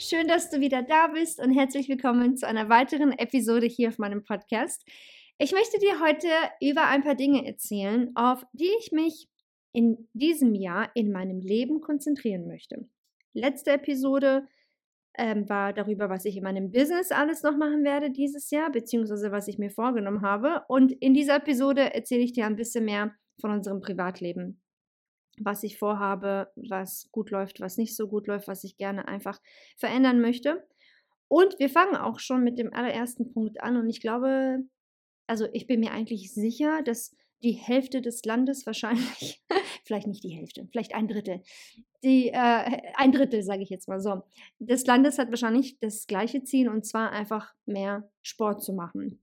Schön, dass du wieder da bist und herzlich willkommen zu einer weiteren Episode hier auf meinem Podcast. Ich möchte dir heute über ein paar Dinge erzählen, auf die ich mich in diesem Jahr in meinem Leben konzentrieren möchte. Letzte Episode ähm, war darüber, was ich in meinem Business alles noch machen werde dieses Jahr, beziehungsweise was ich mir vorgenommen habe. Und in dieser Episode erzähle ich dir ein bisschen mehr von unserem Privatleben was ich vorhabe, was gut läuft, was nicht so gut läuft, was ich gerne einfach verändern möchte. Und wir fangen auch schon mit dem allerersten Punkt an. Und ich glaube, also ich bin mir eigentlich sicher, dass die Hälfte des Landes wahrscheinlich, vielleicht nicht die Hälfte, vielleicht ein Drittel, die, äh, ein Drittel, sage ich jetzt mal so, des Landes hat wahrscheinlich das gleiche Ziel und zwar einfach mehr Sport zu machen.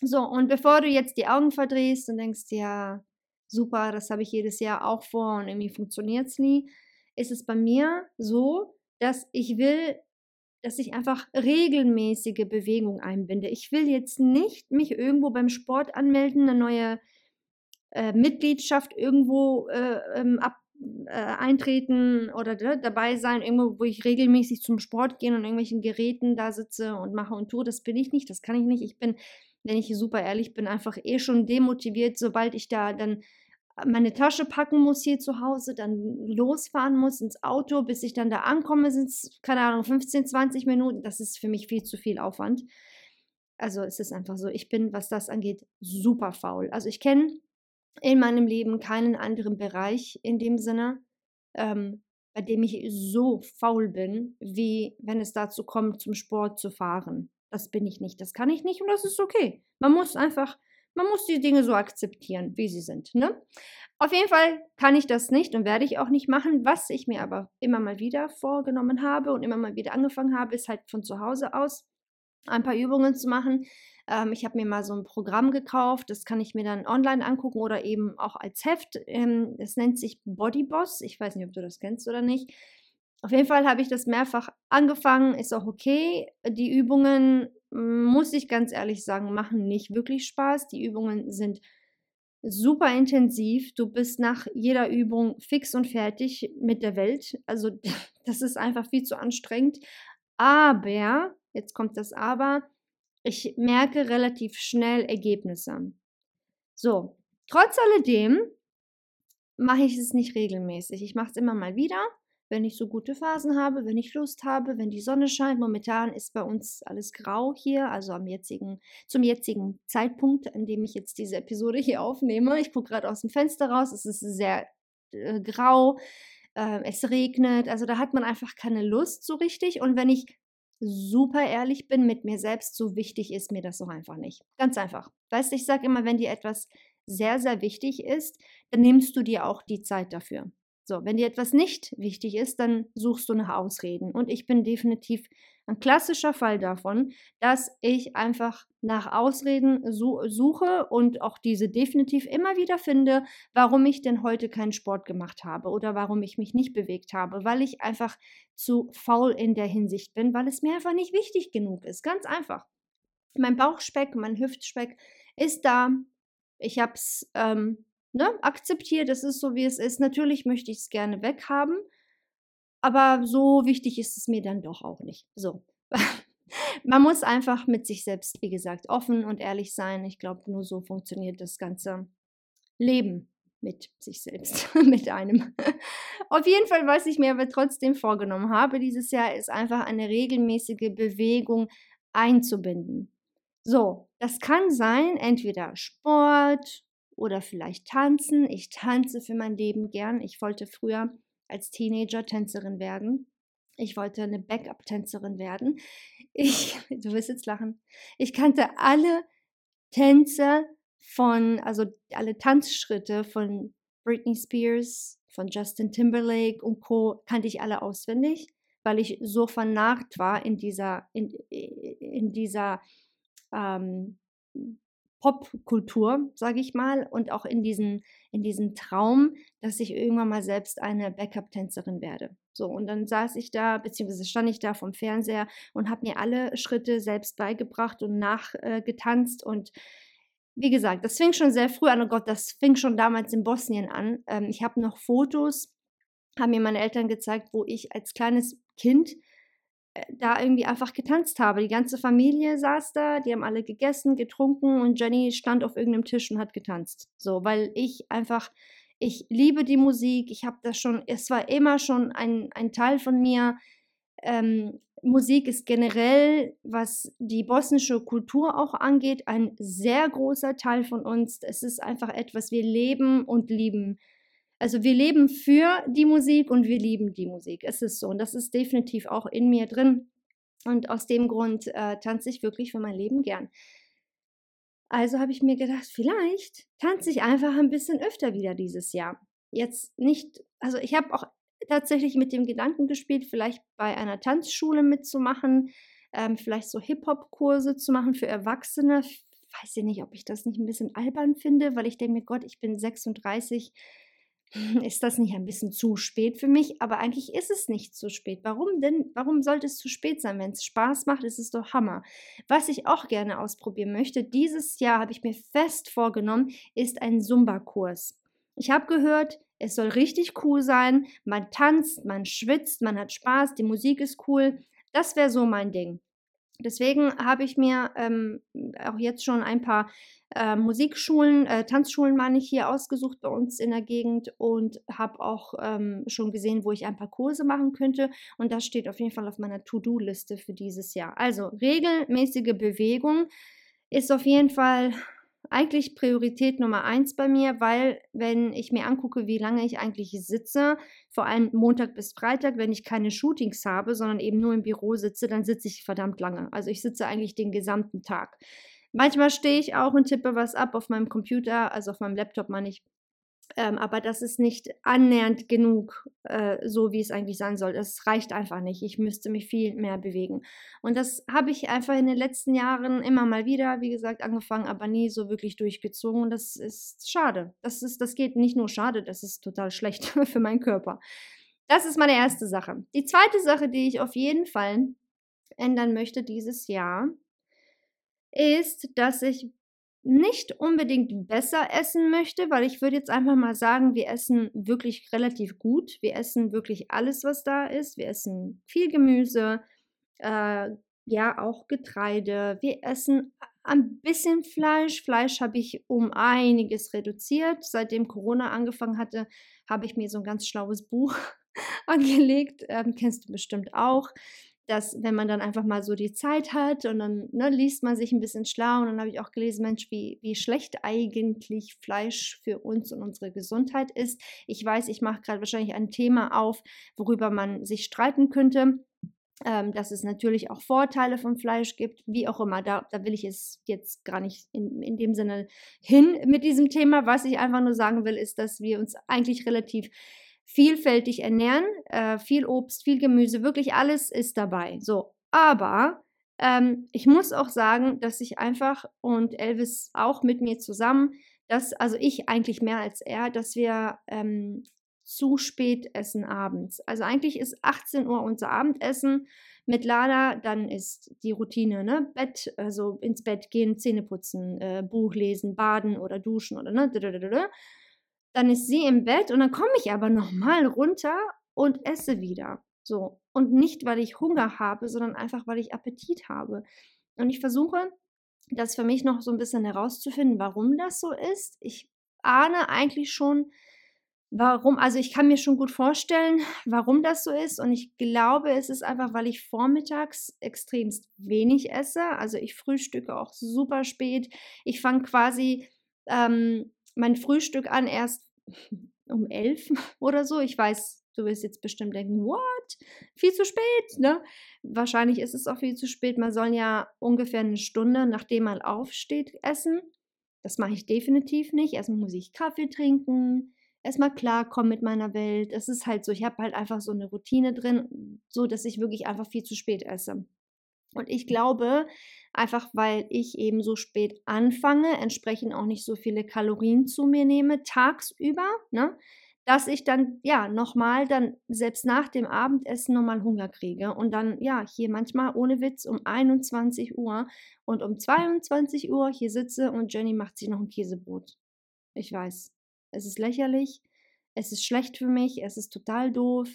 So, und bevor du jetzt die Augen verdrehst und denkst, ja, super, das habe ich jedes Jahr auch vor und irgendwie funktioniert es nie, ist es bei mir so, dass ich will, dass ich einfach regelmäßige Bewegung einbinde. Ich will jetzt nicht mich irgendwo beim Sport anmelden, eine neue äh, Mitgliedschaft irgendwo äh, ähm, ab, äh, eintreten oder dabei sein, irgendwo, wo ich regelmäßig zum Sport gehe und irgendwelchen Geräten da sitze und mache und tue. Das bin ich nicht, das kann ich nicht. Ich bin, wenn ich super ehrlich bin, einfach eh schon demotiviert, sobald ich da dann meine Tasche packen muss hier zu Hause, dann losfahren muss ins Auto, bis ich dann da ankomme, sind es, keine Ahnung, 15, 20 Minuten. Das ist für mich viel zu viel Aufwand. Also es ist einfach so, ich bin, was das angeht, super faul. Also ich kenne in meinem Leben keinen anderen Bereich in dem Sinne, ähm, bei dem ich so faul bin, wie wenn es dazu kommt, zum Sport zu fahren. Das bin ich nicht, das kann ich nicht und das ist okay. Man muss einfach man muss die Dinge so akzeptieren, wie sie sind. Ne? Auf jeden Fall kann ich das nicht und werde ich auch nicht machen. Was ich mir aber immer mal wieder vorgenommen habe und immer mal wieder angefangen habe, ist halt von zu Hause aus ein paar Übungen zu machen. Ähm, ich habe mir mal so ein Programm gekauft, das kann ich mir dann online angucken oder eben auch als Heft. Ähm, nennt sich Body Boss. Ich weiß nicht, ob du das kennst oder nicht. Auf jeden Fall habe ich das mehrfach angefangen, ist auch okay. Die Übungen muss ich ganz ehrlich sagen, machen nicht wirklich Spaß. Die Übungen sind super intensiv. Du bist nach jeder Übung fix und fertig mit der Welt. Also das ist einfach viel zu anstrengend. Aber, jetzt kommt das Aber, ich merke relativ schnell Ergebnisse. So, trotz alledem mache ich es nicht regelmäßig. Ich mache es immer mal wieder wenn ich so gute Phasen habe, wenn ich Lust habe, wenn die Sonne scheint. Momentan ist bei uns alles grau hier, also am jetzigen, zum jetzigen Zeitpunkt, an dem ich jetzt diese Episode hier aufnehme. Ich gucke gerade aus dem Fenster raus, es ist sehr äh, grau, äh, es regnet, also da hat man einfach keine Lust so richtig. Und wenn ich super ehrlich bin mit mir selbst, so wichtig ist mir das doch einfach nicht. Ganz einfach. Weißt du, ich sage immer, wenn dir etwas sehr, sehr wichtig ist, dann nimmst du dir auch die Zeit dafür. So, wenn dir etwas nicht wichtig ist, dann suchst du nach Ausreden. Und ich bin definitiv ein klassischer Fall davon, dass ich einfach nach Ausreden suche und auch diese definitiv immer wieder finde, warum ich denn heute keinen Sport gemacht habe oder warum ich mich nicht bewegt habe, weil ich einfach zu faul in der Hinsicht bin, weil es mir einfach nicht wichtig genug ist. Ganz einfach. Mein Bauchspeck, mein Hüftspeck ist da. Ich habe es ähm, ne, akzeptiert, es ist so, wie es ist. Natürlich möchte ich es gerne weghaben, aber so wichtig ist es mir dann doch auch nicht. So. Man muss einfach mit sich selbst, wie gesagt, offen und ehrlich sein. Ich glaube, nur so funktioniert das ganze Leben. mit sich selbst, mit einem. Auf jeden Fall, was ich mir aber trotzdem vorgenommen habe dieses Jahr, ist einfach eine regelmäßige Bewegung einzubinden. So, das kann sein, entweder Sport oder vielleicht tanzen. Ich tanze für mein Leben gern. Ich wollte früher als Teenager Tänzerin werden. Ich wollte eine Backup-Tänzerin werden. Ich, du wirst jetzt lachen. Ich kannte alle Tänze von, also alle Tanzschritte von Britney Spears, von Justin Timberlake und Co. kannte ich alle auswendig, weil ich so vernarrt war in dieser, in, in dieser ähm, Popkultur, sage ich mal, und auch in diesen, in diesen Traum, dass ich irgendwann mal selbst eine Backup-Tänzerin werde. So, und dann saß ich da, beziehungsweise stand ich da vom Fernseher und habe mir alle Schritte selbst beigebracht und nachgetanzt. Äh, und wie gesagt, das fing schon sehr früh an. Oh Gott, das fing schon damals in Bosnien an. Ähm, ich habe noch Fotos, haben mir meine Eltern gezeigt, wo ich als kleines Kind da irgendwie einfach getanzt habe. Die ganze Familie saß da, die haben alle gegessen, getrunken und Jenny stand auf irgendeinem Tisch und hat getanzt. So, weil ich einfach, ich liebe die Musik, ich habe das schon, es war immer schon ein, ein Teil von mir. Ähm, Musik ist generell, was die bosnische Kultur auch angeht, ein sehr großer Teil von uns. Es ist einfach etwas, wir leben und lieben. Also wir leben für die Musik und wir lieben die Musik. Es ist so und das ist definitiv auch in mir drin. Und aus dem Grund äh, tanze ich wirklich für mein Leben gern. Also habe ich mir gedacht, vielleicht tanze ich einfach ein bisschen öfter wieder dieses Jahr. Jetzt nicht, also ich habe auch tatsächlich mit dem Gedanken gespielt, vielleicht bei einer Tanzschule mitzumachen, ähm, vielleicht so Hip-Hop-Kurse zu machen für Erwachsene. Weiß ich nicht, ob ich das nicht ein bisschen albern finde, weil ich denke mir, Gott, ich bin 36 ist das nicht ein bisschen zu spät für mich? Aber eigentlich ist es nicht zu spät. Warum denn? Warum sollte es zu spät sein? Wenn es Spaß macht, ist es doch Hammer. Was ich auch gerne ausprobieren möchte, dieses Jahr habe ich mir fest vorgenommen, ist ein Zumba-Kurs. Ich habe gehört, es soll richtig cool sein. Man tanzt, man schwitzt, man hat Spaß, die Musik ist cool. Das wäre so mein Ding. Deswegen habe ich mir ähm, auch jetzt schon ein paar äh, Musikschulen, äh, Tanzschulen meine ich hier ausgesucht bei uns in der Gegend und habe auch ähm, schon gesehen, wo ich ein paar Kurse machen könnte. Und das steht auf jeden Fall auf meiner To-Do-Liste für dieses Jahr. Also regelmäßige Bewegung ist auf jeden Fall eigentlich Priorität Nummer eins bei mir, weil wenn ich mir angucke, wie lange ich eigentlich sitze, vor allem Montag bis Freitag, wenn ich keine Shootings habe, sondern eben nur im Büro sitze, dann sitze ich verdammt lange. Also ich sitze eigentlich den gesamten Tag. Manchmal stehe ich auch und tippe was ab auf meinem Computer, also auf meinem Laptop meine ich. Ähm, aber das ist nicht annähernd genug, äh, so wie es eigentlich sein soll. Das reicht einfach nicht. Ich müsste mich viel mehr bewegen. Und das habe ich einfach in den letzten Jahren immer mal wieder, wie gesagt, angefangen, aber nie so wirklich durchgezogen. Und das ist schade. Das, ist, das geht nicht nur schade, das ist total schlecht für meinen Körper. Das ist meine erste Sache. Die zweite Sache, die ich auf jeden Fall ändern möchte dieses Jahr, ist, dass ich nicht unbedingt besser essen möchte, weil ich würde jetzt einfach mal sagen, wir essen wirklich relativ gut. Wir essen wirklich alles, was da ist. Wir essen viel Gemüse, äh, ja auch Getreide. Wir essen ein bisschen Fleisch. Fleisch habe ich um einiges reduziert. Seitdem Corona angefangen hatte, habe ich mir so ein ganz schlaues Buch angelegt. Ähm, kennst du bestimmt auch dass wenn man dann einfach mal so die Zeit hat und dann ne, liest man sich ein bisschen schlau und dann habe ich auch gelesen, Mensch, wie, wie schlecht eigentlich Fleisch für uns und unsere Gesundheit ist. Ich weiß, ich mache gerade wahrscheinlich ein Thema auf, worüber man sich streiten könnte. Ähm, dass es natürlich auch Vorteile vom Fleisch gibt, wie auch immer. Da, da will ich es jetzt gar nicht in, in dem Sinne hin mit diesem Thema. Was ich einfach nur sagen will, ist, dass wir uns eigentlich relativ vielfältig ernähren, äh, viel Obst, viel Gemüse, wirklich alles ist dabei. So, aber ähm, ich muss auch sagen, dass ich einfach und Elvis auch mit mir zusammen, dass, also ich eigentlich mehr als er, dass wir ähm, zu spät essen abends. Also eigentlich ist 18 Uhr unser Abendessen mit Lada, dann ist die Routine, ne? Bett, also ins Bett gehen, Zähne putzen, äh, Buch lesen, baden oder duschen oder ne? Dann ist sie im Bett und dann komme ich aber nochmal runter und esse wieder. So. Und nicht, weil ich Hunger habe, sondern einfach, weil ich Appetit habe. Und ich versuche, das für mich noch so ein bisschen herauszufinden, warum das so ist. Ich ahne eigentlich schon, warum, also ich kann mir schon gut vorstellen, warum das so ist. Und ich glaube, es ist einfach, weil ich vormittags extremst wenig esse. Also ich frühstücke auch super spät. Ich fange quasi ähm, mein Frühstück an erst um elf oder so. Ich weiß, du wirst jetzt bestimmt denken, what? Viel zu spät, ne? Wahrscheinlich ist es auch viel zu spät. Man soll ja ungefähr eine Stunde, nachdem man aufsteht, essen. Das mache ich definitiv nicht. Erstmal muss ich Kaffee trinken, erstmal klarkommen mit meiner Welt. Es ist halt so, ich habe halt einfach so eine Routine drin, so dass ich wirklich einfach viel zu spät esse. Und ich glaube, einfach weil ich eben so spät anfange, entsprechend auch nicht so viele Kalorien zu mir nehme, tagsüber, ne? dass ich dann, ja, nochmal dann selbst nach dem Abendessen nochmal Hunger kriege und dann, ja, hier manchmal ohne Witz um 21 Uhr und um 22 Uhr hier sitze und Jenny macht sich noch ein Käsebrot. Ich weiß, es ist lächerlich, es ist schlecht für mich, es ist total doof.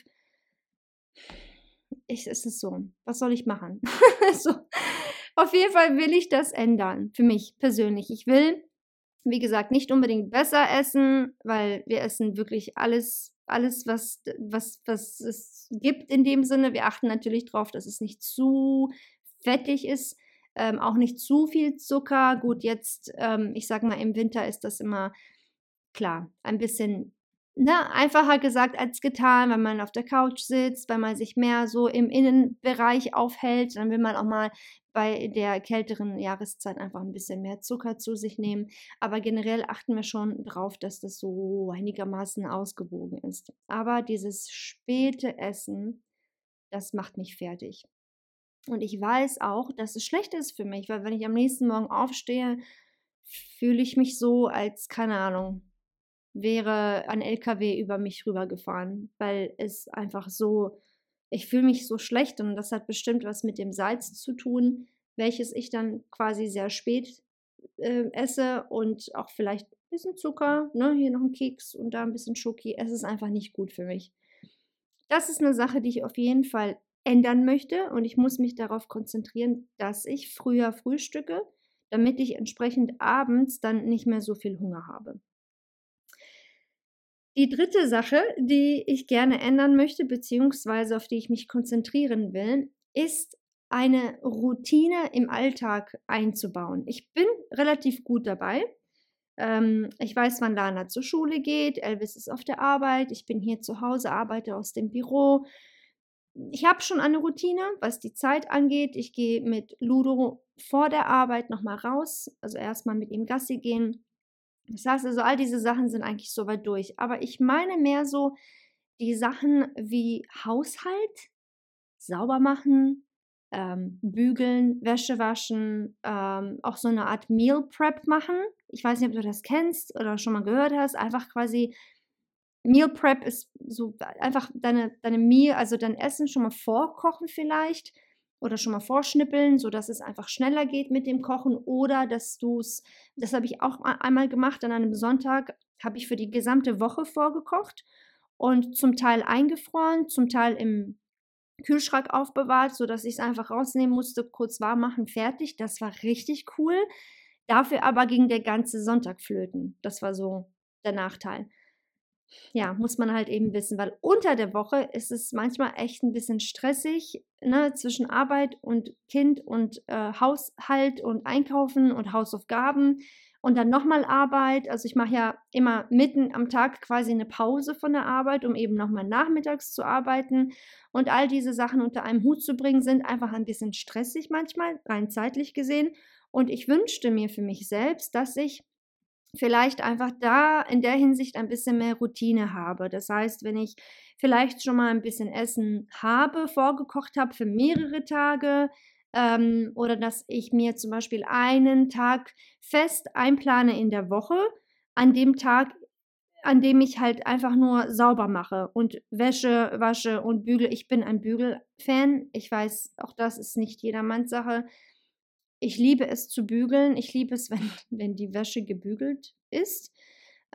Ich, es ist so, was soll ich machen? so. Auf jeden Fall will ich das ändern, für mich persönlich. Ich will wie gesagt, nicht unbedingt besser essen, weil wir essen wirklich alles, alles, was, was, was es gibt in dem Sinne. Wir achten natürlich darauf, dass es nicht zu fettig ist, ähm, auch nicht zu viel Zucker. Gut, jetzt, ähm, ich sage mal, im Winter ist das immer klar, ein bisschen ne, einfacher gesagt als getan, wenn man auf der Couch sitzt, wenn man sich mehr so im Innenbereich aufhält, dann will man auch mal bei der kälteren Jahreszeit einfach ein bisschen mehr Zucker zu sich nehmen. Aber generell achten wir schon darauf, dass das so einigermaßen ausgewogen ist. Aber dieses späte Essen, das macht mich fertig. Und ich weiß auch, dass es schlecht ist für mich, weil wenn ich am nächsten Morgen aufstehe, fühle ich mich so, als, keine Ahnung, wäre ein LKW über mich rübergefahren, weil es einfach so ich fühle mich so schlecht und das hat bestimmt was mit dem Salz zu tun, welches ich dann quasi sehr spät äh, esse und auch vielleicht ein bisschen Zucker, ne, hier noch ein Keks und da ein bisschen Schoki. Es ist einfach nicht gut für mich. Das ist eine Sache, die ich auf jeden Fall ändern möchte und ich muss mich darauf konzentrieren, dass ich früher frühstücke, damit ich entsprechend abends dann nicht mehr so viel Hunger habe. Die dritte Sache, die ich gerne ändern möchte, beziehungsweise auf die ich mich konzentrieren will, ist eine Routine im Alltag einzubauen. Ich bin relativ gut dabei. Ähm, ich weiß, wann Lana zur Schule geht, Elvis ist auf der Arbeit, ich bin hier zu Hause, arbeite aus dem Büro. Ich habe schon eine Routine, was die Zeit angeht. Ich gehe mit Ludo vor der Arbeit nochmal raus, also erstmal mit ihm Gassi gehen, das heißt also, all diese Sachen sind eigentlich soweit durch. Aber ich meine mehr so die Sachen wie Haushalt, sauber machen, ähm, bügeln, Wäsche waschen, ähm, auch so eine Art Meal Prep machen. Ich weiß nicht, ob du das kennst oder schon mal gehört hast. Einfach quasi Meal Prep ist so einfach deine, deine Meal, also dein Essen schon mal vorkochen vielleicht oder schon mal vorschnippeln, sodass es einfach schneller geht mit dem Kochen oder dass du es, das habe ich auch einmal gemacht, an einem Sonntag habe ich für die gesamte Woche vorgekocht und zum Teil eingefroren, zum Teil im Kühlschrank aufbewahrt, sodass ich es einfach rausnehmen musste, kurz warm machen, fertig. Das war richtig cool. Dafür aber ging der ganze Sonntag flöten. Das war so der Nachteil ja, muss man halt eben wissen, weil unter der Woche ist es manchmal echt ein bisschen stressig, ne, zwischen Arbeit und Kind und äh, Haushalt und Einkaufen und Hausaufgaben und dann nochmal Arbeit. Also ich mache ja immer mitten am Tag quasi eine Pause von der Arbeit, um eben nochmal nachmittags zu arbeiten. Und all diese Sachen unter einem Hut zu bringen, sind einfach ein bisschen stressig manchmal, rein zeitlich gesehen. Und ich wünschte mir für mich selbst, dass ich vielleicht einfach da in der Hinsicht ein bisschen mehr Routine habe. Das heißt, wenn ich vielleicht schon mal ein bisschen Essen habe, vorgekocht habe für mehrere Tage, ähm, oder dass ich mir zum Beispiel einen Tag fest einplane in der Woche, an dem Tag, an dem ich halt einfach nur sauber mache und Wäsche wasche und bügel. Ich bin ein Bügelfan. Ich weiß, auch das ist nicht jedermanns Sache. Ich liebe es zu bügeln. Ich liebe es, wenn, wenn die Wäsche gebügelt ist.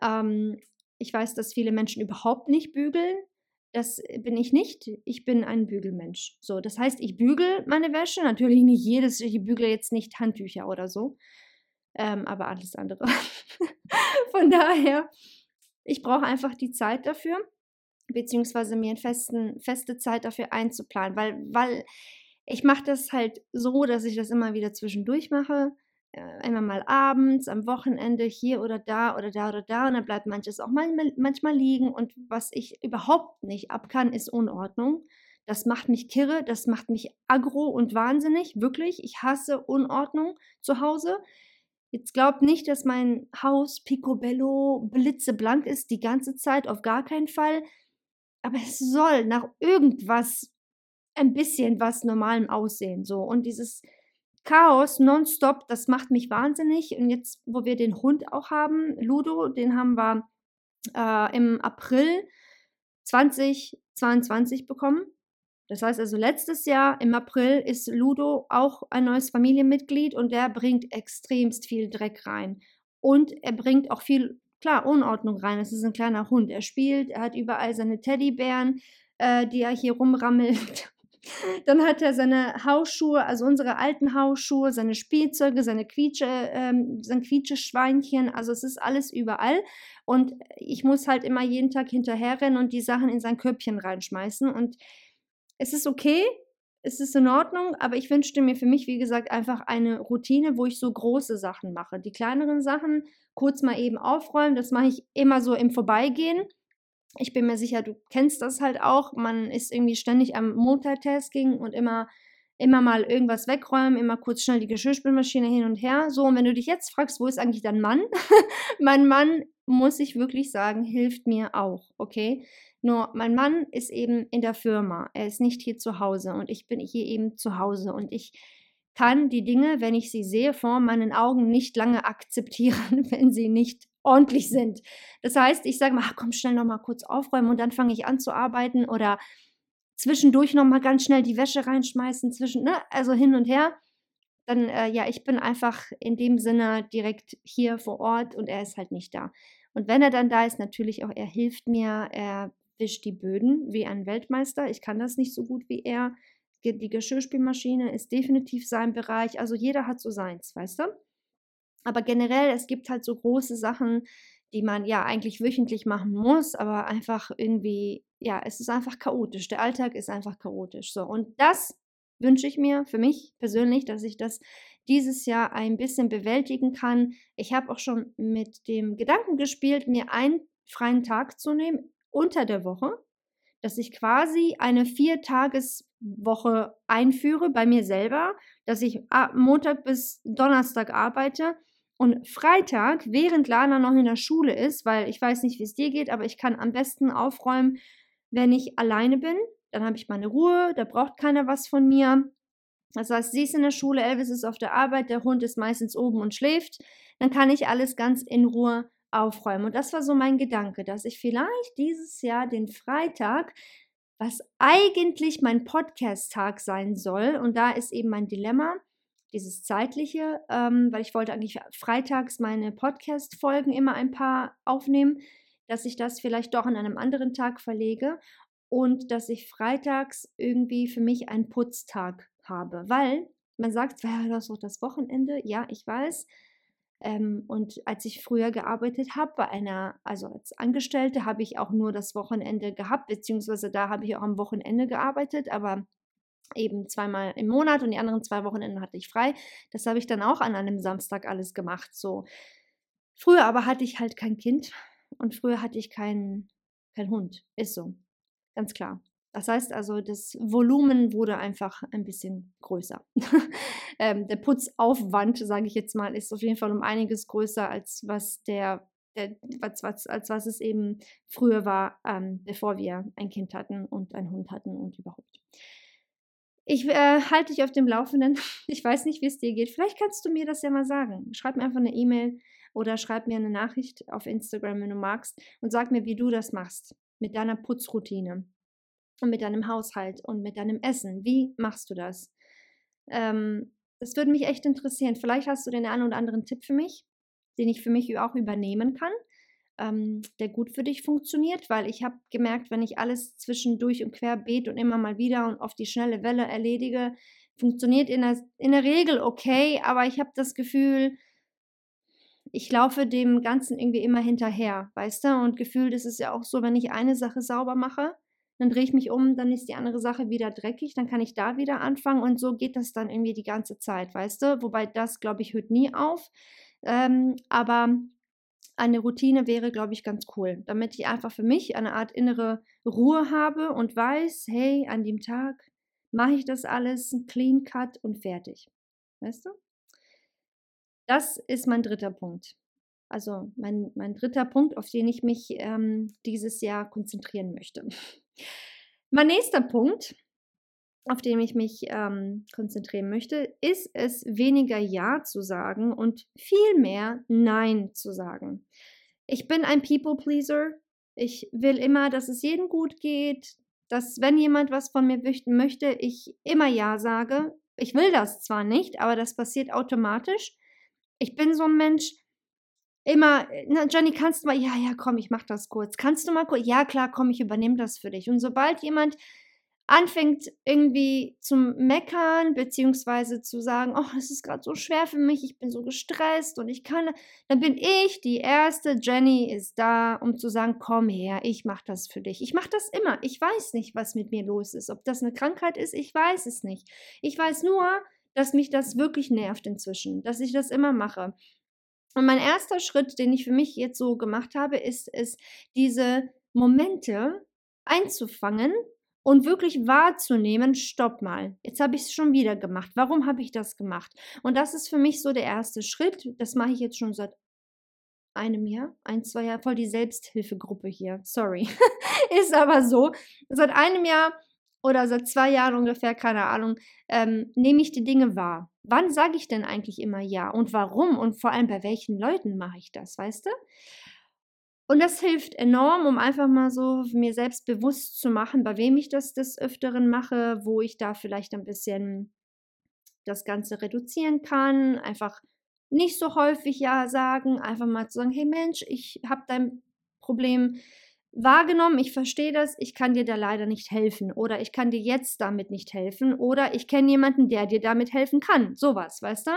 Ähm, ich weiß, dass viele Menschen überhaupt nicht bügeln. Das bin ich nicht. Ich bin ein Bügelmensch. So, das heißt, ich bügel meine Wäsche. Natürlich nicht jedes, ich bügle jetzt nicht Handtücher oder so. ähm, aber alles andere. Von daher, ich brauche einfach die Zeit dafür, beziehungsweise mir eine feste Zeit dafür einzuplanen, weil, weil ich mache das halt so, dass ich das immer wieder zwischendurch mache. Einmal mal abends, am Wochenende hier oder da oder da oder da und dann bleibt manches auch mal, manchmal liegen und was ich überhaupt nicht ab kann, ist Unordnung. Das macht mich kirre, das macht mich aggro und wahnsinnig, wirklich. Ich hasse Unordnung zu Hause. Jetzt glaubt nicht, dass mein Haus picobello blitzeblank ist die ganze Zeit, auf gar keinen Fall. Aber es soll nach irgendwas ein bisschen was Normalem aussehen. So. Und dieses Chaos nonstop, das macht mich wahnsinnig. Und jetzt, wo wir den Hund auch haben, Ludo, den haben wir äh, im April 2022 bekommen. Das heißt also, letztes Jahr im April ist Ludo auch ein neues Familienmitglied und der bringt extremst viel Dreck rein. Und er bringt auch viel, klar, Unordnung rein. Es ist ein kleiner Hund. Er spielt, er hat überall seine Teddybären, äh, die er hier rumrammelt. Dann hat er seine Hausschuhe, also unsere alten Hausschuhe, seine Spielzeuge, seine Quietsche, ähm, sein Quietscheschweinchen. Also es ist alles überall. Und ich muss halt immer jeden Tag hinterherrennen und die Sachen in sein Körbchen reinschmeißen. Und es ist okay, es ist in Ordnung, aber ich wünschte mir für mich, wie gesagt, einfach eine Routine, wo ich so große Sachen mache. Die kleineren Sachen kurz mal eben aufräumen, das mache ich immer so im Vorbeigehen. Ich bin mir sicher, du kennst das halt auch. Man ist irgendwie ständig am Multitasking und immer, immer mal irgendwas wegräumen, immer kurz schnell die Geschirrspülmaschine hin und her. So, und wenn du dich jetzt fragst, wo ist eigentlich dein Mann? mein Mann, muss ich wirklich sagen, hilft mir auch, okay? Nur mein Mann ist eben in der Firma. Er ist nicht hier zu Hause und ich bin hier eben zu Hause und ich kann die Dinge, wenn ich sie sehe, vor meinen Augen nicht lange akzeptieren, wenn sie nicht ordentlich sind. Das heißt, ich sage mal, ach, komm schnell noch mal kurz aufräumen und dann fange ich an zu arbeiten oder zwischendurch noch mal ganz schnell die Wäsche reinschmeißen zwischen, ne, also hin und her. Dann äh, ja, ich bin einfach in dem Sinne direkt hier vor Ort und er ist halt nicht da. Und wenn er dann da ist, natürlich auch, er hilft mir, er wischt die Böden wie ein Weltmeister. Ich kann das nicht so gut wie er. Die Geschirrspülmaschine ist definitiv sein Bereich. Also jeder hat so seins, weißt du? Aber generell, es gibt halt so große Sachen, die man ja eigentlich wöchentlich machen muss, aber einfach irgendwie, ja, es ist einfach chaotisch. Der Alltag ist einfach chaotisch. So, und das wünsche ich mir für mich persönlich, dass ich das dieses Jahr ein bisschen bewältigen kann. Ich habe auch schon mit dem Gedanken gespielt, mir einen freien Tag zu nehmen unter der Woche, dass ich quasi eine Viertageswoche einführe bei mir selber, dass ich Montag bis Donnerstag arbeite und Freitag, während Lana noch in der Schule ist, weil ich weiß nicht, wie es dir geht, aber ich kann am besten aufräumen, wenn ich alleine bin. Dann habe ich meine Ruhe, da braucht keiner was von mir. Das heißt, sie ist in der Schule, Elvis ist auf der Arbeit, der Hund ist meistens oben und schläft. Dann kann ich alles ganz in Ruhe aufräumen. Und das war so mein Gedanke, dass ich vielleicht dieses Jahr den Freitag, was eigentlich mein Podcast-Tag sein soll, und da ist eben mein Dilemma, dieses zeitliche, ähm, weil ich wollte eigentlich freitags meine Podcast-Folgen immer ein paar aufnehmen, dass ich das vielleicht doch an einem anderen Tag verlege und dass ich freitags irgendwie für mich einen Putztag habe, weil man sagt, ja, das ist doch das Wochenende. Ja, ich weiß, ähm, und als ich früher gearbeitet habe, bei einer, also als Angestellte, habe ich auch nur das Wochenende gehabt, beziehungsweise da habe ich auch am Wochenende gearbeitet, aber eben zweimal im Monat und die anderen zwei Wochenenden hatte ich frei. Das habe ich dann auch an einem Samstag alles gemacht. So. Früher aber hatte ich halt kein Kind und früher hatte ich keinen kein Hund. Ist so. Ganz klar. Das heißt also, das Volumen wurde einfach ein bisschen größer. ähm, der Putzaufwand, sage ich jetzt mal, ist auf jeden Fall um einiges größer, als was der, der als, was, als was es eben früher war, ähm, bevor wir ein Kind hatten und einen Hund hatten und überhaupt. Ich äh, halte dich auf dem Laufenden. Ich weiß nicht, wie es dir geht. Vielleicht kannst du mir das ja mal sagen. Schreib mir einfach eine E-Mail oder schreib mir eine Nachricht auf Instagram, wenn du magst, und sag mir, wie du das machst mit deiner Putzroutine und mit deinem Haushalt und mit deinem Essen. Wie machst du das? Ähm, das würde mich echt interessieren. Vielleicht hast du den einen oder anderen Tipp für mich, den ich für mich auch übernehmen kann, ähm, der gut für dich funktioniert, weil ich habe gemerkt, wenn ich alles zwischendurch und querbeet und immer mal wieder und auf die schnelle Welle erledige, funktioniert in der, in der Regel okay, aber ich habe das Gefühl, ich laufe dem Ganzen irgendwie immer hinterher, weißt du? Und gefühlt ist es ja auch so, wenn ich eine Sache sauber mache, dann drehe ich mich um, dann ist die andere Sache wieder dreckig, dann kann ich da wieder anfangen und so geht das dann irgendwie die ganze Zeit, weißt du? Wobei das, glaube ich, hört nie auf. Ähm, aber eine Routine wäre, glaube ich, ganz cool, damit ich einfach für mich eine Art innere Ruhe habe und weiß, hey, an dem Tag mache ich das alles, clean cut und fertig. Weißt du? Das ist mein dritter Punkt. Also mein, mein dritter Punkt, auf den ich mich ähm, dieses Jahr konzentrieren möchte. mein nächster Punkt, auf den ich mich ähm, konzentrieren möchte, ist es, weniger Ja zu sagen und viel mehr Nein zu sagen. Ich bin ein People-Pleaser. Ich will immer, dass es jedem gut geht, dass wenn jemand was von mir möchte, ich immer Ja sage. Ich will das zwar nicht, aber das passiert automatisch. Ich bin so ein Mensch, immer, na, Johnny, kannst du mal, ja, ja, komm, ich mach das kurz. Kannst du mal kurz, ja, klar, komm, ich übernehme das für dich. Und sobald jemand anfängt irgendwie zum Meckern, beziehungsweise zu sagen, oh, es ist gerade so schwer für mich, ich bin so gestresst und ich kann, dann bin ich die erste, Jenny ist da, um zu sagen, komm her, ich mach das für dich. Ich mach das immer. Ich weiß nicht, was mit mir los ist. Ob das eine Krankheit ist, ich weiß es nicht. Ich weiß nur, dass mich das wirklich nervt inzwischen, dass ich das immer mache. Und mein erster Schritt, den ich für mich jetzt so gemacht habe, ist es, diese Momente einzufangen und wirklich wahrzunehmen, stopp mal, jetzt habe ich es schon wieder gemacht. Warum habe ich das gemacht? Und das ist für mich so der erste Schritt. Das mache ich jetzt schon seit einem Jahr, ein, zwei Jahre, voll die Selbsthilfegruppe hier. Sorry. ist aber so. Seit einem Jahr oder seit zwei Jahren ungefähr, keine Ahnung, ähm, nehme ich die Dinge wahr. Wann sage ich denn eigentlich immer ja und warum und vor allem bei welchen Leuten mache ich das, weißt du? Und das hilft enorm, um einfach mal so mir selbst bewusst zu machen, bei wem ich das des Öfteren mache, wo ich da vielleicht ein bisschen das Ganze reduzieren kann. Einfach nicht so häufig Ja sagen, einfach mal zu sagen, hey Mensch, ich habe dein Problem wahrgenommen, ich verstehe das, ich kann dir da leider nicht helfen oder ich kann dir jetzt damit nicht helfen oder ich kenne jemanden, der dir damit helfen kann. Sowas, weißt du?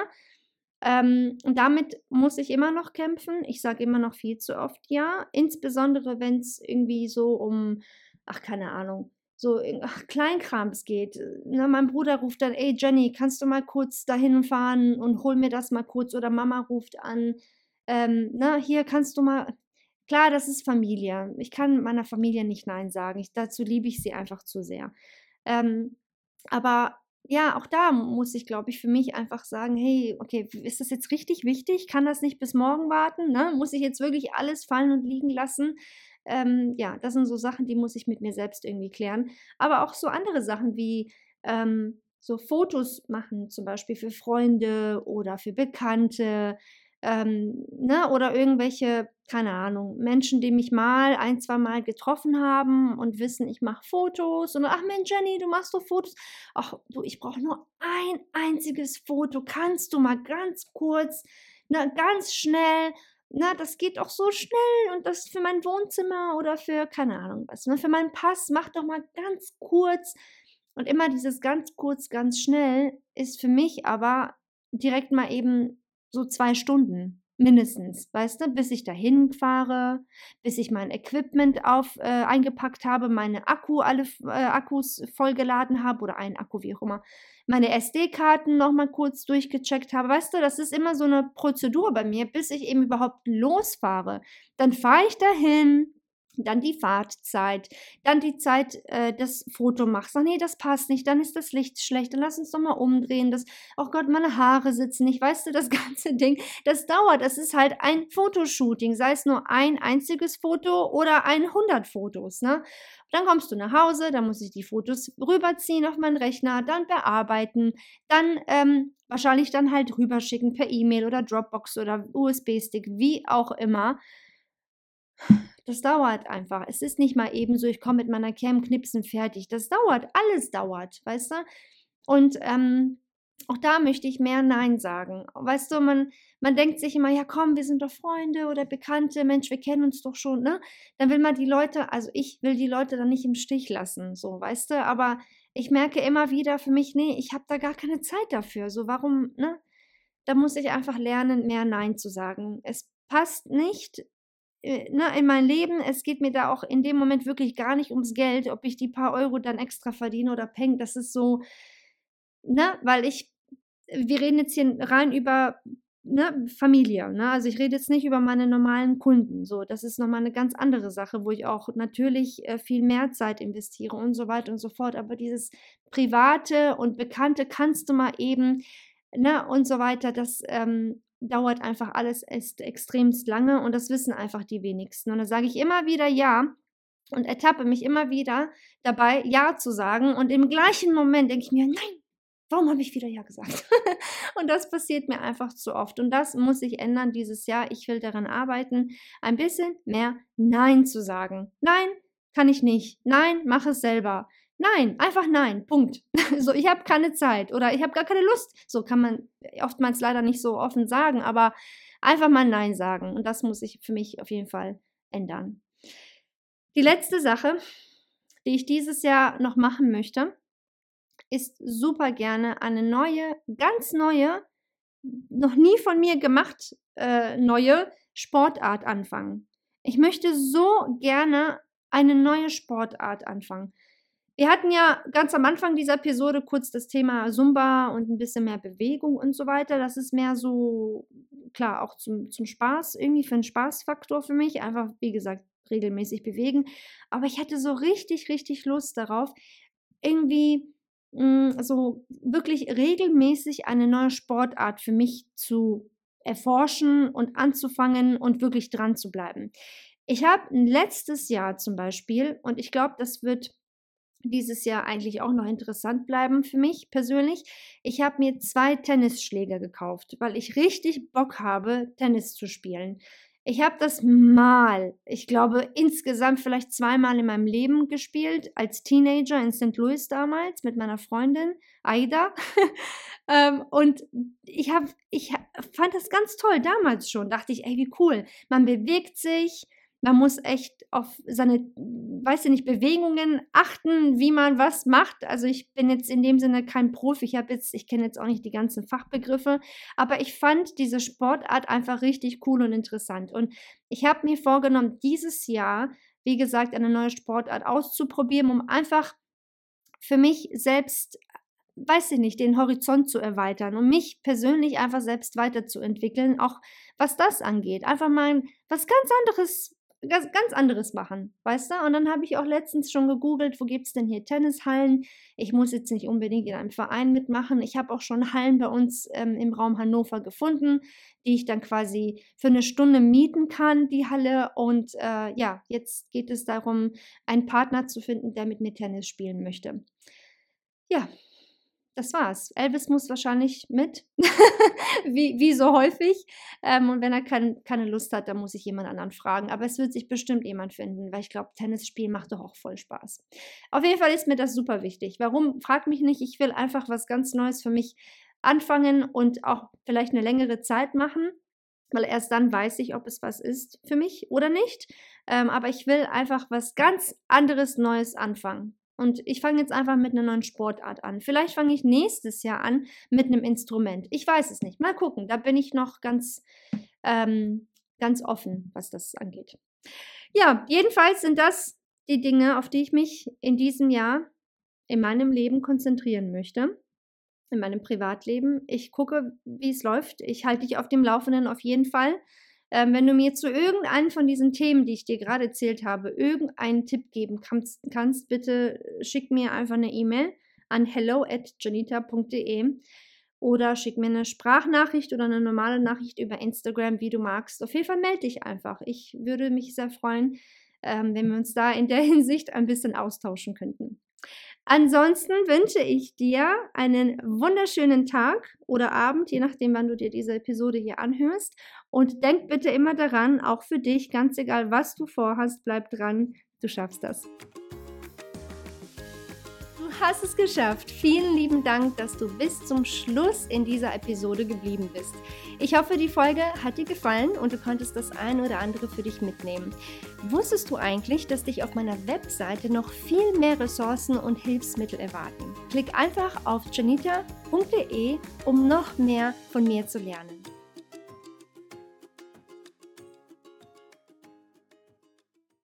Ähm, und damit muss ich immer noch kämpfen. Ich sage immer noch viel zu oft ja. Insbesondere wenn es irgendwie so um, ach, keine Ahnung, so ach, Kleinkrams geht. Na, mein Bruder ruft dann, ey Jenny, kannst du mal kurz dahin fahren und hol mir das mal kurz? Oder Mama ruft an, ähm, na, hier kannst du mal. Klar, das ist Familie. Ich kann meiner Familie nicht Nein sagen. Ich, dazu liebe ich sie einfach zu sehr. Ähm, aber ja, auch da muss ich, glaube ich, für mich einfach sagen, hey, okay, ist das jetzt richtig wichtig? Kann das nicht bis morgen warten? Ne? Muss ich jetzt wirklich alles fallen und liegen lassen? Ähm, ja, das sind so Sachen, die muss ich mit mir selbst irgendwie klären. Aber auch so andere Sachen wie ähm, so Fotos machen, zum Beispiel für Freunde oder für Bekannte ähm, ne, oder irgendwelche, keine Ahnung, Menschen, die mich mal ein, zwei Mal getroffen haben und wissen, ich mache Fotos und ach Mensch, Jenny, du machst doch Fotos. Ach du, ich brauche nur ein einziges Foto. Kannst du mal ganz kurz, ne, ganz schnell, na, das geht auch so schnell und das für mein Wohnzimmer oder für, keine Ahnung was, ne, für meinen Pass, mach doch mal ganz kurz. Und immer dieses ganz kurz, ganz schnell ist für mich aber direkt mal eben so zwei Stunden mindestens, weißt du, bis ich dahin fahre, bis ich mein Equipment auf äh, eingepackt habe, meine Akku alle äh, Akkus vollgeladen habe oder einen Akku wie auch immer, meine SD-Karten noch mal kurz durchgecheckt habe, weißt du, das ist immer so eine Prozedur bei mir, bis ich eben überhaupt losfahre. Dann fahre ich dahin, dann die Fahrtzeit, dann die Zeit äh, des Fotomachs. Ach nee, das passt nicht, dann ist das Licht schlecht, dann lass uns doch mal umdrehen. Das, oh Gott, meine Haare sitzen nicht, weißt du, das ganze Ding, das dauert. Das ist halt ein Fotoshooting, sei es nur ein einziges Foto oder 100 Fotos, ne? Dann kommst du nach Hause, dann muss ich die Fotos rüberziehen auf meinen Rechner, dann bearbeiten, dann ähm, wahrscheinlich dann halt rüberschicken per E-Mail oder Dropbox oder USB-Stick, wie auch immer. Das dauert einfach. Es ist nicht mal eben so, ich komme mit meiner Cam knipsen fertig. Das dauert, alles dauert, weißt du? Und ähm, auch da möchte ich mehr Nein sagen. Weißt du, man, man denkt sich immer, ja komm, wir sind doch Freunde oder Bekannte, Mensch, wir kennen uns doch schon, ne? Dann will man die Leute, also ich will die Leute dann nicht im Stich lassen, so, weißt du? Aber ich merke immer wieder für mich, nee, ich habe da gar keine Zeit dafür. So, warum, ne? da muss ich einfach lernen, mehr Nein zu sagen. Es passt nicht ne, in mein Leben. Es geht mir da auch in dem Moment wirklich gar nicht ums Geld, ob ich die paar Euro dann extra verdiene oder peng. Das ist so, ne, weil ich, wir reden jetzt hier rein über ne, Familie. Ne? Also ich rede jetzt nicht über meine normalen Kunden. So, das ist nochmal eine ganz andere Sache, wo ich auch natürlich äh, viel mehr Zeit investiere und so weiter und so fort. Aber dieses private und bekannte kannst du mal eben, ne, und so weiter, das ähm, dauert einfach alles extremst lange und das wissen einfach die wenigsten. Und da sage ich immer wieder ja und ertappe mich immer wieder dabei, ja zu sagen. Und im gleichen Moment denke ich mir, nein, warum habe ich wieder Ja gesagt? und das passiert mir einfach zu oft. Und das muss sich ändern dieses Jahr. Ich will daran arbeiten, ein bisschen mehr Nein zu sagen. Nein, kann ich nicht. Nein, mach es selber. Nein, einfach nein. Punkt. so, ich habe keine Zeit oder ich habe gar keine Lust. So kann man oftmals leider nicht so offen sagen, aber einfach mal Nein sagen. Und das muss ich für mich auf jeden Fall ändern. Die letzte Sache, die ich dieses Jahr noch machen möchte, ist super gerne eine neue, ganz neue, noch nie von mir gemacht, äh, neue Sportart anfangen. Ich möchte so gerne eine neue Sportart anfangen. Wir hatten ja ganz am Anfang dieser Episode kurz das Thema Zumba und ein bisschen mehr Bewegung und so weiter. Das ist mehr so, klar, auch zum, zum Spaß, irgendwie für einen Spaßfaktor für mich. Einfach, wie gesagt, regelmäßig bewegen. Aber ich hatte so richtig, richtig Lust darauf, irgendwie hm, so wirklich regelmäßig eine neue Sportart für mich zu erforschen und anzufangen und wirklich dran zu bleiben. Ich habe letztes Jahr zum Beispiel, und ich glaube, das wird dieses Jahr eigentlich auch noch interessant bleiben für mich persönlich. Ich habe mir zwei Tennisschläger gekauft, weil ich richtig Bock habe, Tennis zu spielen. Ich habe das mal, ich glaube insgesamt vielleicht zweimal in meinem Leben gespielt, als Teenager in St. Louis damals mit meiner Freundin Aida. ähm, und ich, hab, ich fand das ganz toll damals schon. Dachte ich, ey, wie cool. Man bewegt sich, man muss echt auf seine, weiß ich nicht, Bewegungen achten, wie man was macht. Also ich bin jetzt in dem Sinne kein Profi. Ich habe jetzt, ich kenne jetzt auch nicht die ganzen Fachbegriffe, aber ich fand diese Sportart einfach richtig cool und interessant. Und ich habe mir vorgenommen, dieses Jahr, wie gesagt, eine neue Sportart auszuprobieren, um einfach für mich selbst weiß ich nicht, den Horizont zu erweitern und mich persönlich einfach selbst weiterzuentwickeln, auch was das angeht. Einfach mal was ganz anderes ganz, ganz anderes machen, weißt du? Und dann habe ich auch letztens schon gegoogelt, wo gibt es denn hier Tennishallen? Ich muss jetzt nicht unbedingt in einem Verein mitmachen. Ich habe auch schon Hallen bei uns ähm, im Raum Hannover gefunden, die ich dann quasi für eine Stunde mieten kann, die Halle. Und äh, ja, jetzt geht es darum, einen Partner zu finden, der mit mir Tennis spielen möchte. Ja, das war's. Elvis muss wahrscheinlich mit, wie, wie so häufig. Ähm, und wenn er kein, keine Lust hat, dann muss ich jemand anderen fragen. Aber es wird sich bestimmt jemand finden, weil ich glaube, Tennis spielen macht doch auch voll Spaß. Auf jeden Fall ist mir das super wichtig. Warum? Frag mich nicht. Ich will einfach was ganz Neues für mich anfangen und auch vielleicht eine längere Zeit machen. Weil erst dann weiß ich, ob es was ist für mich oder nicht. Ähm, aber ich will einfach was ganz anderes Neues anfangen. Und ich fange jetzt einfach mit einer neuen Sportart an. Vielleicht fange ich nächstes Jahr an mit einem Instrument. Ich weiß es nicht. Mal gucken. Da bin ich noch ganz, ähm, ganz offen, was das angeht. Ja, jedenfalls sind das die Dinge, auf die ich mich in diesem Jahr in meinem Leben konzentrieren möchte. In meinem Privatleben. Ich gucke, wie es läuft. Ich halte dich auf dem Laufenden auf jeden Fall. Ähm, wenn du mir zu irgendeinem von diesen Themen, die ich dir gerade erzählt habe, irgendeinen Tipp geben kannst, kannst bitte schick mir einfach eine E-Mail an hello at janita.de oder schick mir eine Sprachnachricht oder eine normale Nachricht über Instagram, wie du magst. Auf jeden Fall melde dich einfach. Ich würde mich sehr freuen, ähm, wenn wir uns da in der Hinsicht ein bisschen austauschen könnten. Ansonsten wünsche ich dir einen wunderschönen Tag oder Abend, je nachdem, wann du dir diese Episode hier anhörst. Und denk bitte immer daran, auch für dich, ganz egal, was du vorhast, bleib dran, du schaffst das hast es geschafft. Vielen lieben Dank, dass du bis zum Schluss in dieser Episode geblieben bist. Ich hoffe, die Folge hat dir gefallen und du konntest das ein oder andere für dich mitnehmen. Wusstest du eigentlich, dass dich auf meiner Webseite noch viel mehr Ressourcen und Hilfsmittel erwarten? Klick einfach auf janita.de, um noch mehr von mir zu lernen.